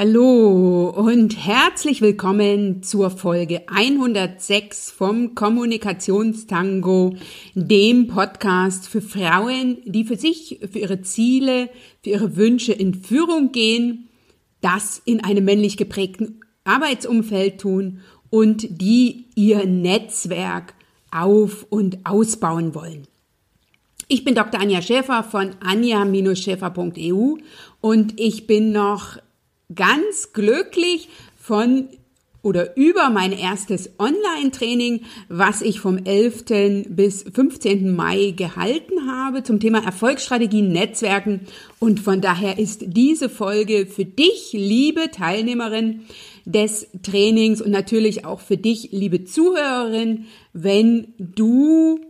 Hallo und herzlich willkommen zur Folge 106 vom Kommunikationstango, dem Podcast für Frauen, die für sich, für ihre Ziele, für ihre Wünsche in Führung gehen, das in einem männlich geprägten Arbeitsumfeld tun und die ihr Netzwerk auf und ausbauen wollen. Ich bin Dr. Anja Schäfer von anja-schäfer.eu und ich bin noch ganz glücklich von oder über mein erstes Online-Training, was ich vom 11. bis 15. Mai gehalten habe zum Thema Erfolgsstrategien, Netzwerken. Und von daher ist diese Folge für dich, liebe Teilnehmerin des Trainings und natürlich auch für dich, liebe Zuhörerin, wenn du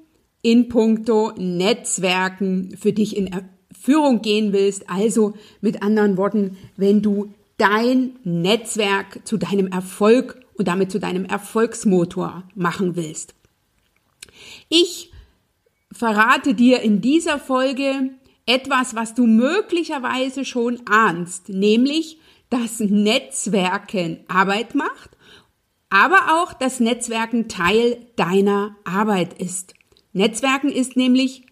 in puncto Netzwerken für dich in Führung gehen willst. Also mit anderen Worten, wenn du dein Netzwerk zu deinem Erfolg und damit zu deinem Erfolgsmotor machen willst. Ich verrate dir in dieser Folge etwas, was du möglicherweise schon ahnst, nämlich, dass Netzwerken Arbeit macht, aber auch, dass Netzwerken Teil deiner Arbeit ist. Netzwerken ist nämlich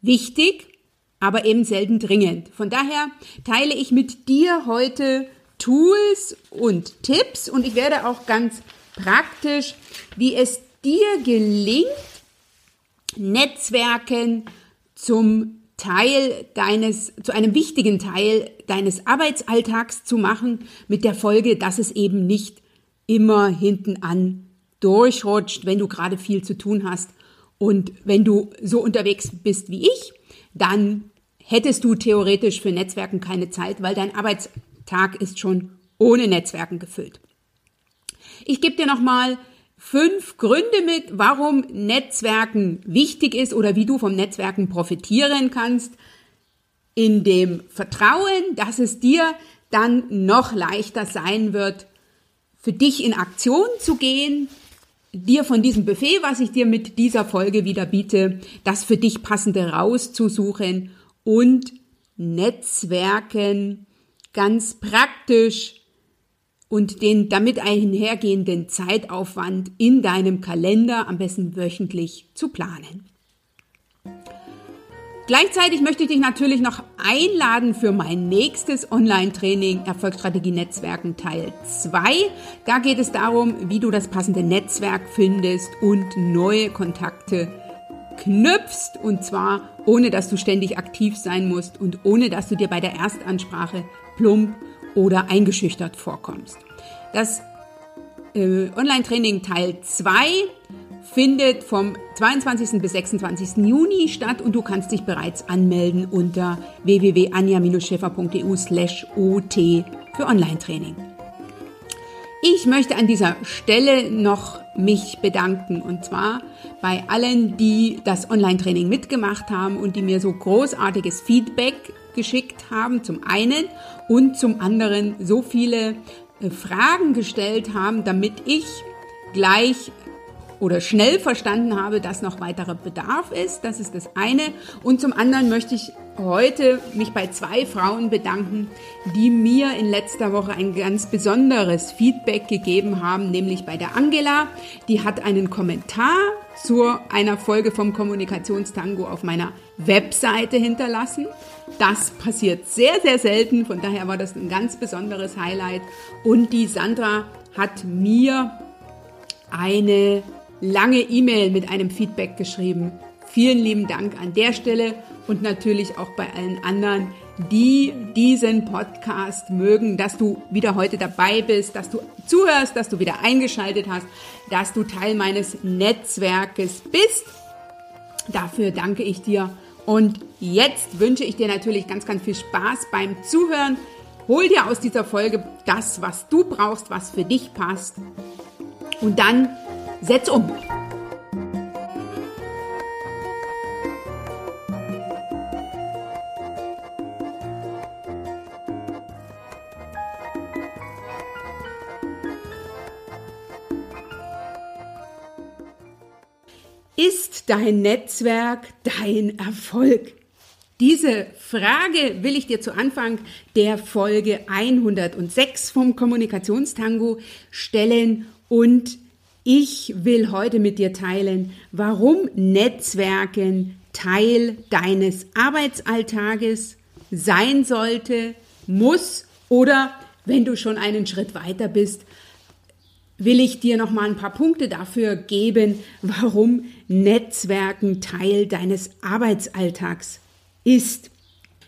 wichtig aber eben selten dringend. Von daher teile ich mit dir heute Tools und Tipps und ich werde auch ganz praktisch, wie es dir gelingt, Netzwerken zum Teil deines, zu einem wichtigen Teil deines Arbeitsalltags zu machen, mit der Folge, dass es eben nicht immer hinten an durchrutscht, wenn du gerade viel zu tun hast. Und wenn du so unterwegs bist wie ich, dann hättest du theoretisch für Netzwerken keine Zeit, weil dein Arbeitstag ist schon ohne Netzwerken gefüllt. Ich gebe dir nochmal fünf Gründe mit, warum Netzwerken wichtig ist oder wie du vom Netzwerken profitieren kannst, in dem Vertrauen, dass es dir dann noch leichter sein wird, für dich in Aktion zu gehen, dir von diesem Buffet, was ich dir mit dieser Folge wieder biete, das für dich passende rauszusuchen und Netzwerken ganz praktisch und den damit einhergehenden Zeitaufwand in deinem Kalender am besten wöchentlich zu planen. Gleichzeitig möchte ich dich natürlich noch einladen für mein nächstes Online-Training Erfolgsstrategie Netzwerken Teil 2. Da geht es darum, wie du das passende Netzwerk findest und neue Kontakte knüpfst und zwar ohne dass du ständig aktiv sein musst und ohne dass du dir bei der Erstansprache plump oder eingeschüchtert vorkommst. Das äh, Online-Training Teil 2 findet vom 22. bis 26. Juni statt und du kannst dich bereits anmelden unter www.anja-schäfer.eu slash ot für Online-Training. Ich möchte an dieser Stelle noch mich bedanken und zwar bei allen, die das Online-Training mitgemacht haben und die mir so großartiges Feedback geschickt haben, zum einen und zum anderen so viele äh, Fragen gestellt haben, damit ich gleich oder schnell verstanden habe, dass noch weiterer Bedarf ist. Das ist das eine. Und zum anderen möchte ich heute mich bei zwei Frauen bedanken, die mir in letzter Woche ein ganz besonderes Feedback gegeben haben, nämlich bei der Angela. Die hat einen Kommentar zu einer Folge vom Kommunikationstango auf meiner Webseite hinterlassen. Das passiert sehr, sehr selten. Von daher war das ein ganz besonderes Highlight. Und die Sandra hat mir eine lange E-Mail mit einem Feedback geschrieben. Vielen lieben Dank an der Stelle und natürlich auch bei allen anderen, die diesen Podcast mögen, dass du wieder heute dabei bist, dass du zuhörst, dass du wieder eingeschaltet hast, dass du Teil meines Netzwerkes bist. Dafür danke ich dir. Und jetzt wünsche ich dir natürlich ganz, ganz viel Spaß beim Zuhören. Hol dir aus dieser Folge das, was du brauchst, was für dich passt. Und dann Setz um! Ist dein Netzwerk dein Erfolg? Diese Frage will ich dir zu Anfang der Folge 106 vom Kommunikationstango stellen und ich will heute mit dir teilen, warum Netzwerken Teil deines Arbeitsalltages sein sollte, muss oder wenn du schon einen Schritt weiter bist, will ich dir noch mal ein paar Punkte dafür geben, warum Netzwerken Teil deines Arbeitsalltags ist.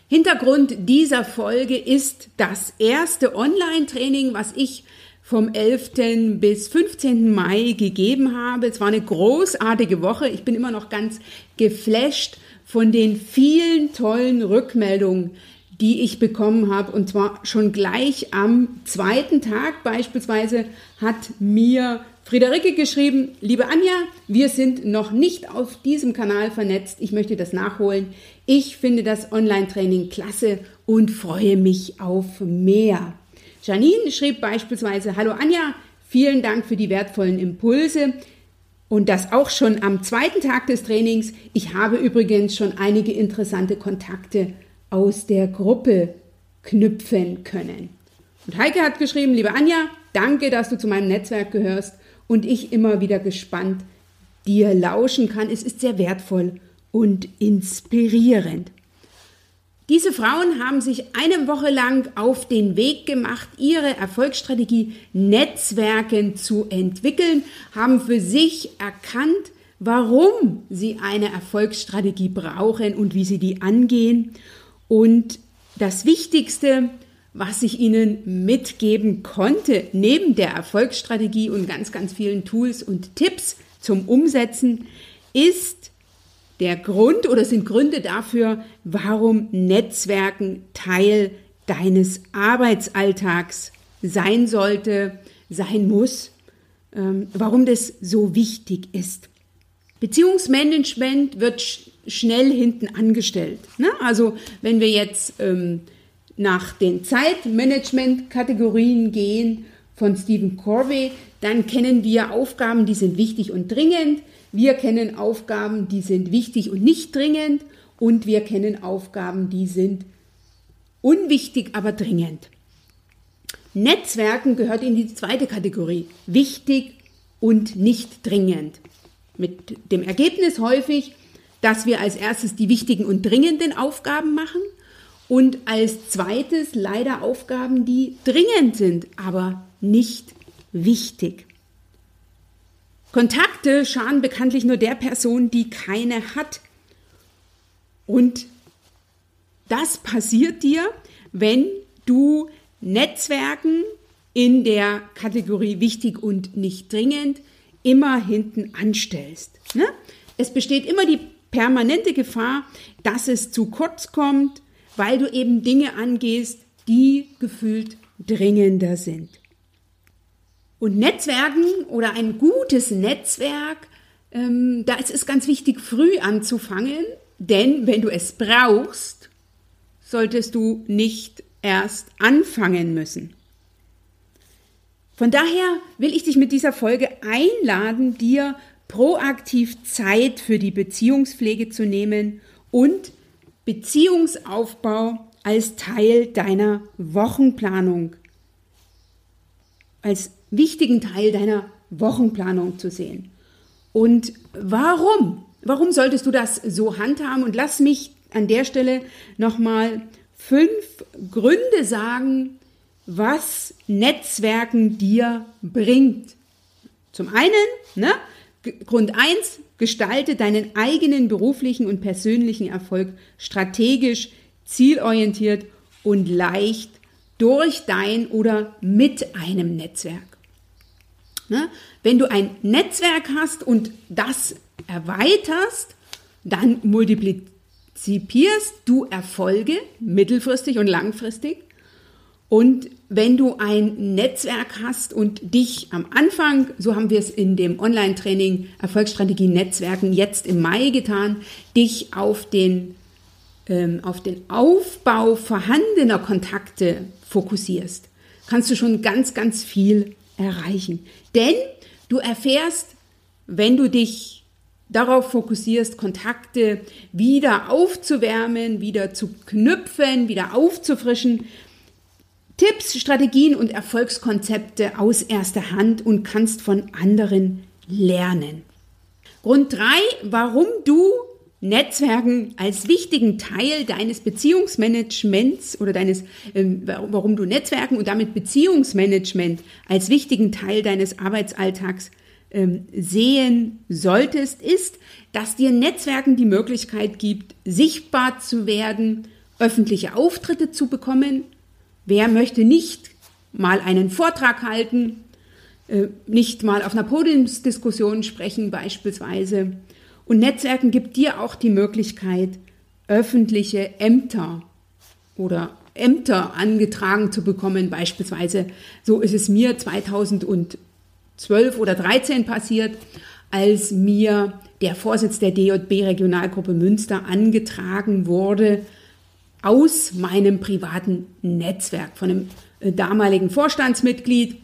Hintergrund dieser Folge ist das erste Online-Training, was ich vom 11. bis 15. Mai gegeben habe. Es war eine großartige Woche. Ich bin immer noch ganz geflasht von den vielen tollen Rückmeldungen, die ich bekommen habe. Und zwar schon gleich am zweiten Tag beispielsweise hat mir Friederike geschrieben, liebe Anja, wir sind noch nicht auf diesem Kanal vernetzt. Ich möchte das nachholen. Ich finde das Online-Training klasse und freue mich auf mehr. Janine schrieb beispielsweise, hallo Anja, vielen Dank für die wertvollen Impulse. Und das auch schon am zweiten Tag des Trainings. Ich habe übrigens schon einige interessante Kontakte aus der Gruppe knüpfen können. Und Heike hat geschrieben, liebe Anja, danke, dass du zu meinem Netzwerk gehörst und ich immer wieder gespannt dir lauschen kann. Es ist sehr wertvoll und inspirierend. Diese Frauen haben sich eine Woche lang auf den Weg gemacht, ihre Erfolgsstrategie Netzwerken zu entwickeln, haben für sich erkannt, warum sie eine Erfolgsstrategie brauchen und wie sie die angehen. Und das Wichtigste, was ich Ihnen mitgeben konnte, neben der Erfolgsstrategie und ganz, ganz vielen Tools und Tipps zum Umsetzen, ist der Grund oder sind Gründe dafür, warum Netzwerken Teil deines Arbeitsalltags sein sollte, sein muss, ähm, warum das so wichtig ist. Beziehungsmanagement wird sch schnell hinten angestellt. Ne? Also wenn wir jetzt ähm, nach den Zeitmanagement-Kategorien gehen von Stephen Corvey, dann kennen wir Aufgaben, die sind wichtig und dringend. Wir kennen Aufgaben, die sind wichtig und nicht dringend. Und wir kennen Aufgaben, die sind unwichtig, aber dringend. Netzwerken gehört in die zweite Kategorie. Wichtig und nicht dringend. Mit dem Ergebnis häufig, dass wir als erstes die wichtigen und dringenden Aufgaben machen und als zweites leider Aufgaben, die dringend sind, aber nicht wichtig. Kontakte schaden bekanntlich nur der Person, die keine hat. Und das passiert dir, wenn du Netzwerken in der Kategorie wichtig und nicht dringend immer hinten anstellst. Ne? Es besteht immer die permanente Gefahr, dass es zu kurz kommt, weil du eben Dinge angehst, die gefühlt dringender sind. Und Netzwerken oder ein gutes Netzwerk, ähm, da ist es ganz wichtig, früh anzufangen, denn wenn du es brauchst, solltest du nicht erst anfangen müssen. Von daher will ich dich mit dieser Folge einladen, dir proaktiv Zeit für die Beziehungspflege zu nehmen und Beziehungsaufbau als Teil deiner Wochenplanung, als wichtigen Teil deiner Wochenplanung zu sehen. Und warum? Warum solltest du das so handhaben? Und lass mich an der Stelle nochmal fünf Gründe sagen, was Netzwerken dir bringt. Zum einen, ne, Grund eins gestalte deinen eigenen beruflichen und persönlichen Erfolg strategisch, zielorientiert und leicht durch dein oder mit einem Netzwerk. Ne? Wenn du ein Netzwerk hast und das erweiterst, dann multiplizierst du Erfolge mittelfristig und langfristig und wenn du ein Netzwerk hast und dich am Anfang, so haben wir es in dem Online-Training Erfolgsstrategie Netzwerken jetzt im Mai getan, dich auf den, ähm, auf den Aufbau vorhandener Kontakte fokussierst, kannst du schon ganz, ganz viel erreichen. Denn du erfährst, wenn du dich darauf fokussierst, Kontakte wieder aufzuwärmen, wieder zu knüpfen, wieder aufzufrischen. Tipps, Strategien und Erfolgskonzepte aus erster Hand und kannst von anderen lernen. Grund drei, warum du Netzwerken als wichtigen Teil deines Beziehungsmanagements oder deines, ähm, warum du Netzwerken und damit Beziehungsmanagement als wichtigen Teil deines Arbeitsalltags ähm, sehen solltest, ist, dass dir Netzwerken die Möglichkeit gibt, sichtbar zu werden, öffentliche Auftritte zu bekommen. Wer möchte nicht mal einen Vortrag halten, äh, nicht mal auf einer Podiumsdiskussion sprechen beispielsweise? Und Netzwerken gibt dir auch die Möglichkeit, öffentliche Ämter oder Ämter angetragen zu bekommen. Beispielsweise, so ist es mir 2012 oder 2013 passiert, als mir der Vorsitz der DJB Regionalgruppe Münster angetragen wurde aus meinem privaten Netzwerk von einem äh, damaligen Vorstandsmitglied.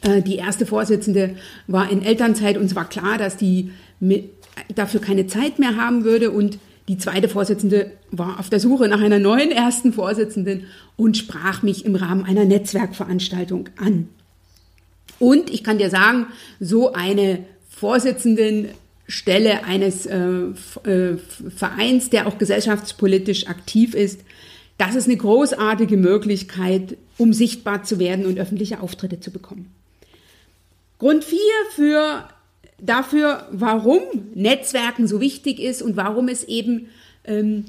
Äh, die erste Vorsitzende war in Elternzeit und es war klar, dass die dafür keine Zeit mehr haben würde und die zweite Vorsitzende war auf der Suche nach einer neuen ersten Vorsitzenden und sprach mich im Rahmen einer Netzwerkveranstaltung an. Und ich kann dir sagen, so eine Vorsitzendenstelle eines äh, äh, Vereins, der auch gesellschaftspolitisch aktiv ist, das ist eine großartige Möglichkeit, um sichtbar zu werden und öffentliche Auftritte zu bekommen. Grund 4 für dafür, warum Netzwerken so wichtig ist und warum es eben ähm,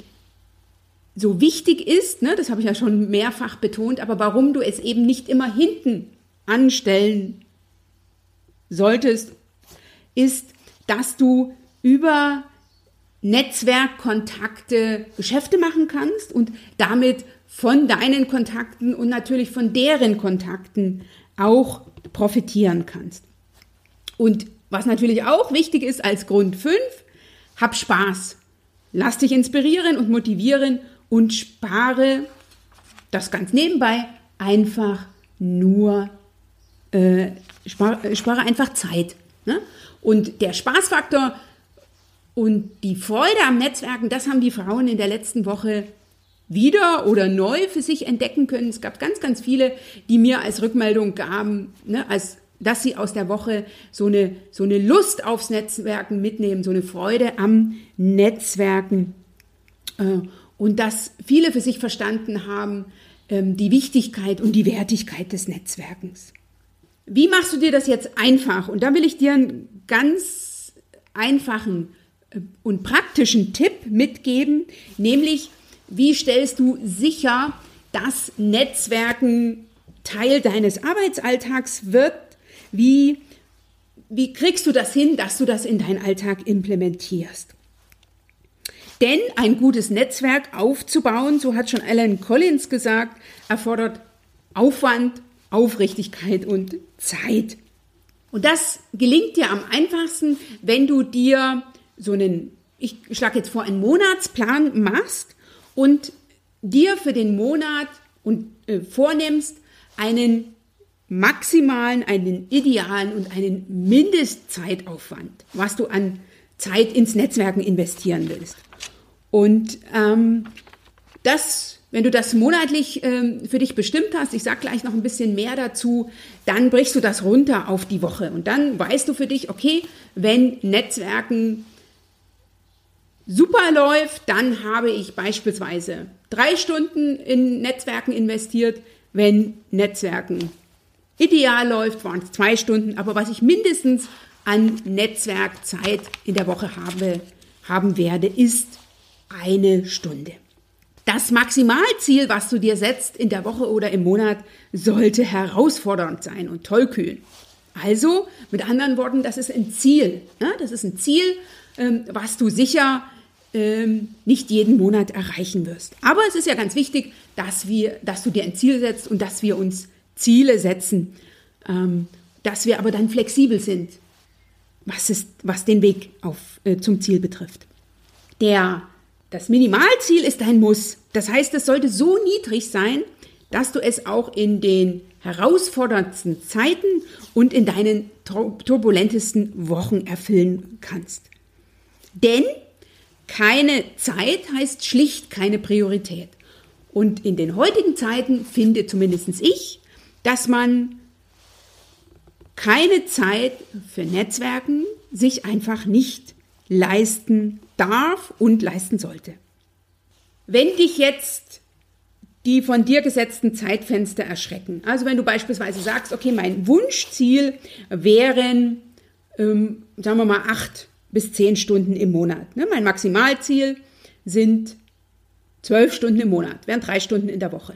so wichtig ist, ne, das habe ich ja schon mehrfach betont, aber warum du es eben nicht immer hinten anstellen solltest, ist, dass du über Netzwerkkontakte Geschäfte machen kannst und damit von deinen Kontakten und natürlich von deren Kontakten auch profitieren kannst. Und was natürlich auch wichtig ist als Grund 5, hab Spaß. Lass dich inspirieren und motivieren und spare das ganz nebenbei einfach nur, äh, spare, äh, spare einfach Zeit. Ne? Und der Spaßfaktor und die Freude am Netzwerken, das haben die Frauen in der letzten Woche wieder oder neu für sich entdecken können. Es gab ganz, ganz viele, die mir als Rückmeldung gaben, ne, als dass sie aus der Woche so eine, so eine Lust aufs Netzwerken mitnehmen, so eine Freude am Netzwerken äh, und dass viele für sich verstanden haben, ähm, die Wichtigkeit und die Wertigkeit des Netzwerkens. Wie machst du dir das jetzt einfach? Und da will ich dir einen ganz einfachen äh, und praktischen Tipp mitgeben, nämlich wie stellst du sicher, dass Netzwerken Teil deines Arbeitsalltags wird wie, wie kriegst du das hin, dass du das in deinen Alltag implementierst? Denn ein gutes Netzwerk aufzubauen, so hat schon Alan Collins gesagt, erfordert Aufwand, Aufrichtigkeit und Zeit. Und das gelingt dir am einfachsten, wenn du dir so einen, ich schlage jetzt vor, einen Monatsplan machst und dir für den Monat und äh, vornimmst, einen maximalen, einen idealen und einen Mindestzeitaufwand, was du an Zeit ins Netzwerken investieren willst. Und ähm, das, wenn du das monatlich ähm, für dich bestimmt hast, ich sage gleich noch ein bisschen mehr dazu, dann brichst du das runter auf die Woche und dann weißt du für dich, okay, wenn Netzwerken super läuft, dann habe ich beispielsweise drei Stunden in Netzwerken investiert. Wenn Netzwerken Ideal läuft, waren es zwei Stunden, aber was ich mindestens an Netzwerkzeit in der Woche habe, haben werde, ist eine Stunde. Das Maximalziel, was du dir setzt in der Woche oder im Monat, sollte herausfordernd sein und tollkühn. Also, mit anderen Worten, das ist ein Ziel. Das ist ein Ziel, ähm, was du sicher ähm, nicht jeden Monat erreichen wirst. Aber es ist ja ganz wichtig, dass, wir, dass du dir ein Ziel setzt und dass wir uns Ziele setzen, ähm, dass wir aber dann flexibel sind, was, ist, was den Weg auf, äh, zum Ziel betrifft. Der, das Minimalziel ist ein Muss. Das heißt, es sollte so niedrig sein, dass du es auch in den herausforderndsten Zeiten und in deinen turbulentesten Wochen erfüllen kannst. Denn keine Zeit heißt schlicht keine Priorität. Und in den heutigen Zeiten finde zumindest ich, dass man keine Zeit für Netzwerken sich einfach nicht leisten darf und leisten sollte. Wenn dich jetzt die von dir gesetzten Zeitfenster erschrecken, also wenn du beispielsweise sagst, okay, mein Wunschziel wären, ähm, sagen wir mal, acht bis zehn Stunden im Monat. Ne? Mein Maximalziel sind zwölf Stunden im Monat, wären drei Stunden in der Woche.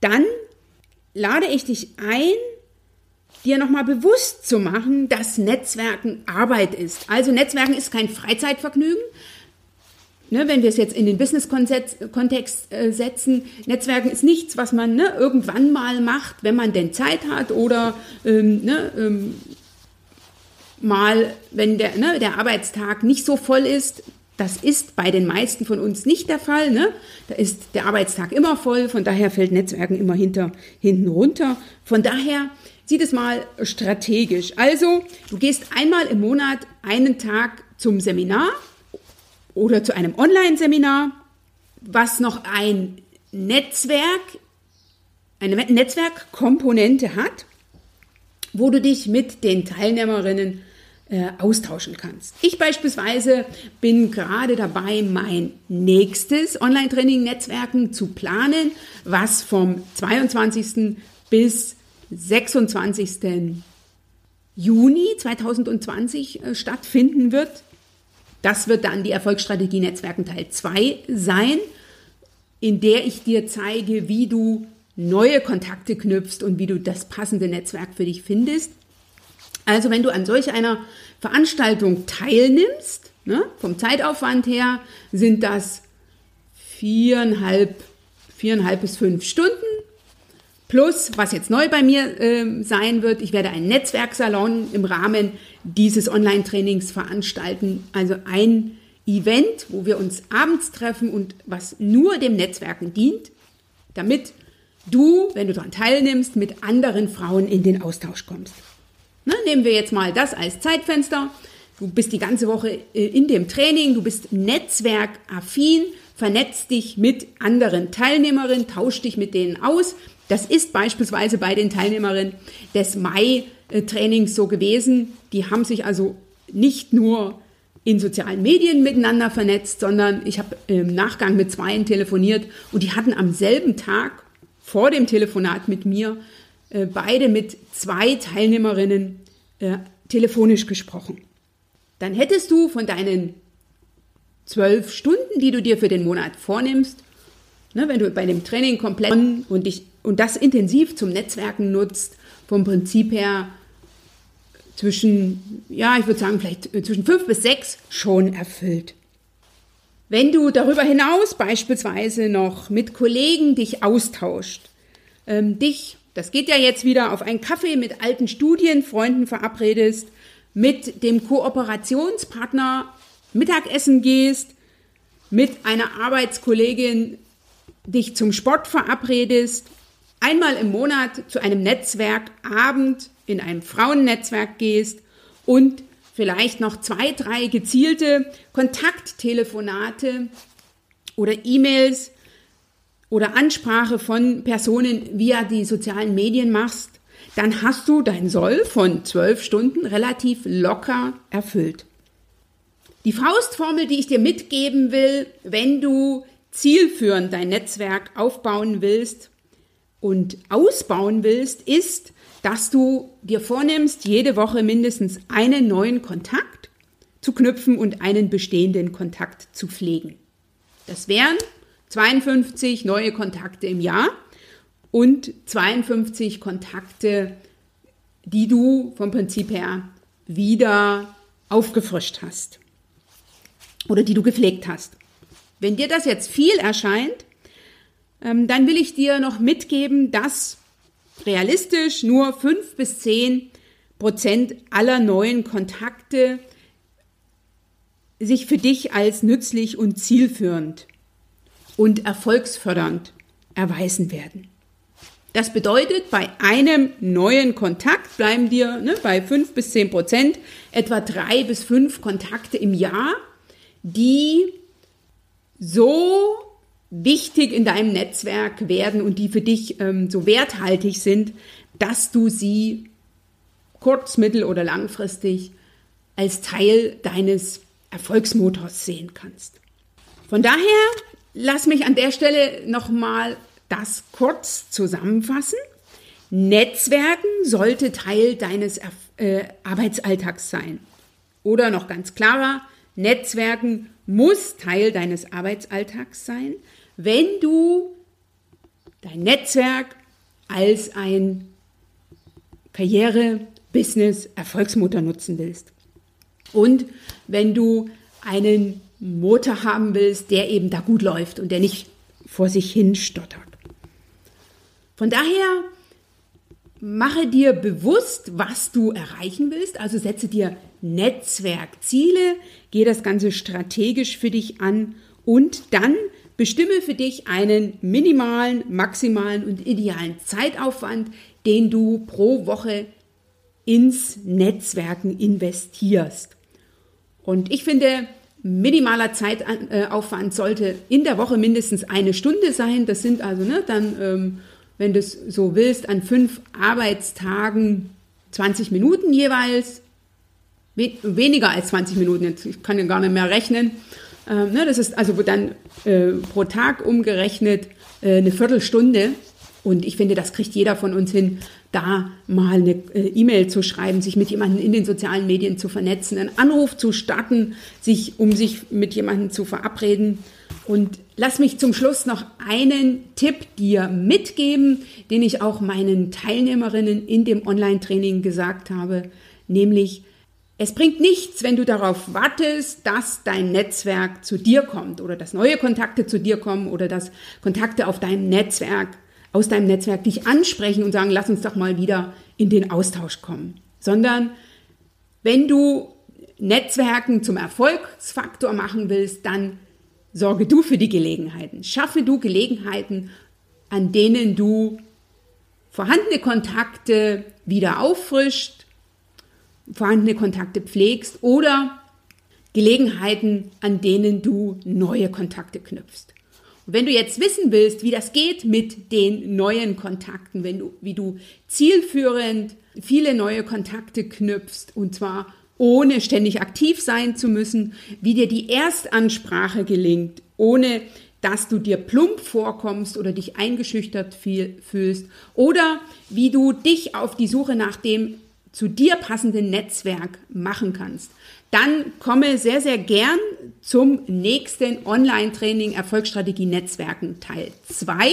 Dann lade ich dich ein, dir nochmal bewusst zu machen, dass Netzwerken Arbeit ist. Also Netzwerken ist kein Freizeitvergnügen. Ne, wenn wir es jetzt in den Business-Kontext äh, setzen, Netzwerken ist nichts, was man ne, irgendwann mal macht, wenn man denn Zeit hat oder ähm, ne, ähm, mal, wenn der, ne, der Arbeitstag nicht so voll ist. Das ist bei den meisten von uns nicht der Fall. Ne? Da ist der Arbeitstag immer voll, von daher fällt Netzwerken immer hinter, hinten runter. Von daher sieht es mal strategisch. Also, du gehst einmal im Monat einen Tag zum Seminar oder zu einem Online-Seminar, was noch ein Netzwerk, eine Netzwerkkomponente hat, wo du dich mit den Teilnehmerinnen äh, austauschen kannst. Ich beispielsweise bin gerade dabei, mein nächstes Online-Training-Netzwerken zu planen, was vom 22. bis 26. Juni 2020 äh, stattfinden wird. Das wird dann die Erfolgsstrategie Netzwerken Teil 2 sein, in der ich dir zeige, wie du neue Kontakte knüpfst und wie du das passende Netzwerk für dich findest. Also wenn du an solch einer Veranstaltung teilnimmst, ne, vom Zeitaufwand her sind das viereinhalb, viereinhalb bis fünf Stunden. Plus, was jetzt neu bei mir äh, sein wird, ich werde einen Netzwerksalon im Rahmen dieses Online-Trainings veranstalten. Also ein Event, wo wir uns abends treffen und was nur dem Netzwerken dient, damit du, wenn du daran teilnimmst, mit anderen Frauen in den Austausch kommst. Ne, nehmen wir jetzt mal das als Zeitfenster. Du bist die ganze Woche äh, in dem Training, du bist netzwerkaffin, vernetzt dich mit anderen Teilnehmerinnen, tauscht dich mit denen aus. Das ist beispielsweise bei den Teilnehmerinnen des Mai-Trainings so gewesen. Die haben sich also nicht nur in sozialen Medien miteinander vernetzt, sondern ich habe im Nachgang mit zweien telefoniert und die hatten am selben Tag vor dem Telefonat mit mir äh, beide mit zwei Teilnehmerinnen äh, telefonisch gesprochen. Dann hättest du von deinen zwölf Stunden, die du dir für den Monat vornimmst, ne, wenn du bei dem Training komplett und dich und das intensiv zum Netzwerken nutzt, vom Prinzip her zwischen, ja, ich würde sagen, vielleicht äh, zwischen fünf bis sechs schon erfüllt. Wenn du darüber hinaus beispielsweise noch mit Kollegen dich austauscht, ähm, dich das geht ja jetzt wieder auf einen Kaffee mit alten Studienfreunden verabredest, mit dem Kooperationspartner Mittagessen gehst, mit einer Arbeitskollegin dich zum Sport verabredest, einmal im Monat zu einem Netzwerkabend in einem Frauennetzwerk gehst und vielleicht noch zwei, drei gezielte Kontakttelefonate oder E-Mails oder Ansprache von Personen via die sozialen Medien machst, dann hast du dein Soll von zwölf Stunden relativ locker erfüllt. Die Faustformel, die ich dir mitgeben will, wenn du zielführend dein Netzwerk aufbauen willst und ausbauen willst, ist, dass du dir vornimmst, jede Woche mindestens einen neuen Kontakt zu knüpfen und einen bestehenden Kontakt zu pflegen. Das wären 52 neue Kontakte im Jahr und 52 Kontakte, die du vom Prinzip her wieder aufgefrischt hast oder die du gepflegt hast. Wenn dir das jetzt viel erscheint, ähm, dann will ich dir noch mitgeben, dass realistisch nur 5 bis 10 Prozent aller neuen Kontakte sich für dich als nützlich und zielführend und erfolgsfördernd erweisen werden. Das bedeutet, bei einem neuen Kontakt bleiben dir ne, bei fünf bis zehn Prozent etwa drei bis fünf Kontakte im Jahr, die so wichtig in deinem Netzwerk werden und die für dich ähm, so werthaltig sind, dass du sie kurz-, mittel- oder langfristig als Teil deines Erfolgsmotors sehen kannst. Von daher lass mich an der Stelle nochmal das kurz zusammenfassen. Netzwerken sollte Teil deines äh, Arbeitsalltags sein. Oder noch ganz klarer, Netzwerken muss Teil deines Arbeitsalltags sein, wenn du dein Netzwerk als ein Karriere, Business, Erfolgsmotor nutzen willst. Und wenn du einen Motor haben willst, der eben da gut läuft und der nicht vor sich hin stottert. Von daher mache dir bewusst, was du erreichen willst. Also setze dir Netzwerkziele, gehe das Ganze strategisch für dich an und dann bestimme für dich einen minimalen, maximalen und idealen Zeitaufwand, den du pro Woche ins Netzwerken investierst. Und ich finde, minimaler Zeitaufwand sollte in der Woche mindestens eine Stunde sein. Das sind also ne, dann ähm, wenn du es so willst, an fünf Arbeitstagen 20 Minuten jeweils. Weniger als 20 Minuten, ich kann ja gar nicht mehr rechnen. Ähm, ne, das ist also dann äh, pro Tag umgerechnet äh, eine Viertelstunde. Und ich finde, das kriegt jeder von uns hin, da mal eine äh, E-Mail zu schreiben, sich mit jemandem in den sozialen Medien zu vernetzen, einen Anruf zu starten, sich, um sich mit jemandem zu verabreden. Und lass mich zum Schluss noch einen Tipp dir mitgeben, den ich auch meinen Teilnehmerinnen in dem Online-Training gesagt habe, nämlich es bringt nichts, wenn du darauf wartest, dass dein Netzwerk zu dir kommt oder dass neue Kontakte zu dir kommen oder dass Kontakte auf deinem Netzwerk, aus deinem Netzwerk dich ansprechen und sagen, lass uns doch mal wieder in den Austausch kommen. Sondern wenn du Netzwerken zum Erfolgsfaktor machen willst, dann sorge du für die Gelegenheiten. Schaffe du Gelegenheiten, an denen du vorhandene Kontakte wieder auffrischt, vorhandene Kontakte pflegst oder Gelegenheiten, an denen du neue Kontakte knüpfst. Wenn du jetzt wissen willst, wie das geht mit den neuen Kontakten, wenn du, wie du zielführend viele neue Kontakte knüpfst und zwar ohne ständig aktiv sein zu müssen, wie dir die Erstansprache gelingt, ohne dass du dir plump vorkommst oder dich eingeschüchtert fühlst oder wie du dich auf die Suche nach dem zu dir passenden Netzwerk machen kannst. Dann komme sehr, sehr gern zum nächsten Online-Training Erfolgsstrategie Netzwerken Teil 2,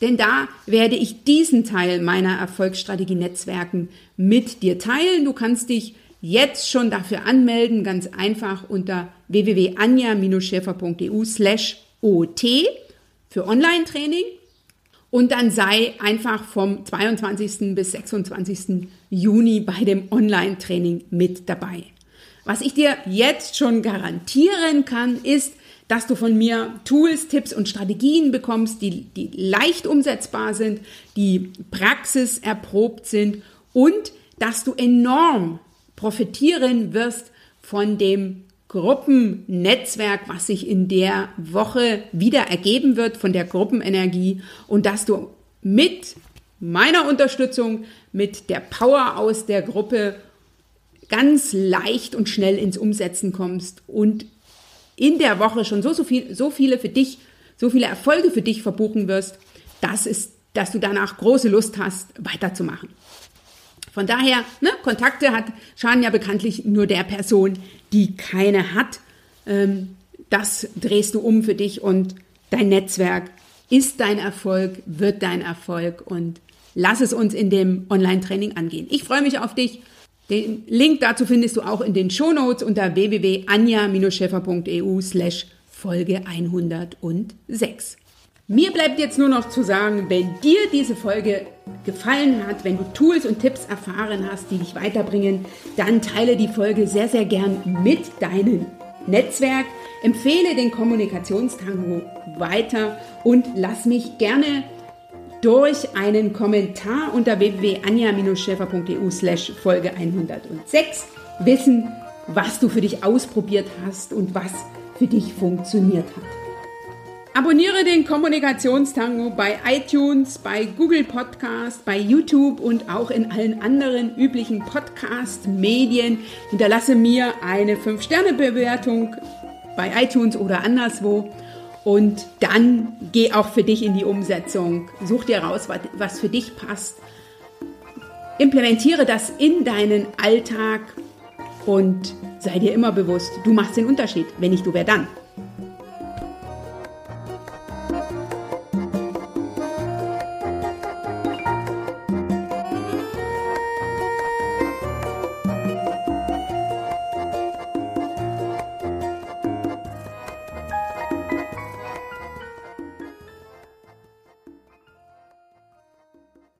denn da werde ich diesen Teil meiner Erfolgsstrategie Netzwerken mit dir teilen. Du kannst dich jetzt schon dafür anmelden, ganz einfach unter www.anja-schäfer.eu slash ot für Online-Training. Und dann sei einfach vom 22. bis 26. Juni bei dem Online-Training mit dabei. Was ich dir jetzt schon garantieren kann, ist, dass du von mir Tools, Tipps und Strategien bekommst, die, die leicht umsetzbar sind, die praxiserprobt sind und dass du enorm profitieren wirst von dem Gruppennetzwerk, was sich in der Woche wieder ergeben wird, von der Gruppenenergie und dass du mit meiner Unterstützung, mit der Power aus der Gruppe ganz leicht und schnell ins Umsetzen kommst und in der Woche schon so, so, viel, so viele für dich, so viele Erfolge für dich verbuchen wirst, dass, es, dass du danach große Lust hast, weiterzumachen. Von daher, ne, Kontakte hat, schaden ja bekanntlich nur der Person, die keine hat. Ähm, das drehst du um für dich und dein Netzwerk ist dein Erfolg, wird dein Erfolg und lass es uns in dem Online-Training angehen. Ich freue mich auf dich. Den Link dazu findest du auch in den Shownotes unter www.anja-scheffer.eu slash Folge 106. Mir bleibt jetzt nur noch zu sagen, wenn dir diese Folge gefallen hat, wenn du Tools und Tipps erfahren hast, die dich weiterbringen, dann teile die Folge sehr, sehr gern mit deinem Netzwerk. Empfehle den Kommunikationstango weiter und lass mich gerne durch einen Kommentar unter www.anja-schäfer.eu slash Folge 106 wissen, was du für dich ausprobiert hast und was für dich funktioniert hat. Abonniere den Kommunikationstango bei iTunes, bei Google Podcast, bei YouTube und auch in allen anderen üblichen Podcast-Medien. Hinterlasse mir eine 5-Sterne-Bewertung bei iTunes oder anderswo. Und dann geh auch für dich in die Umsetzung. Such dir raus, was für dich passt. Implementiere das in deinen Alltag und sei dir immer bewusst, du machst den Unterschied. Wenn nicht du, wer dann?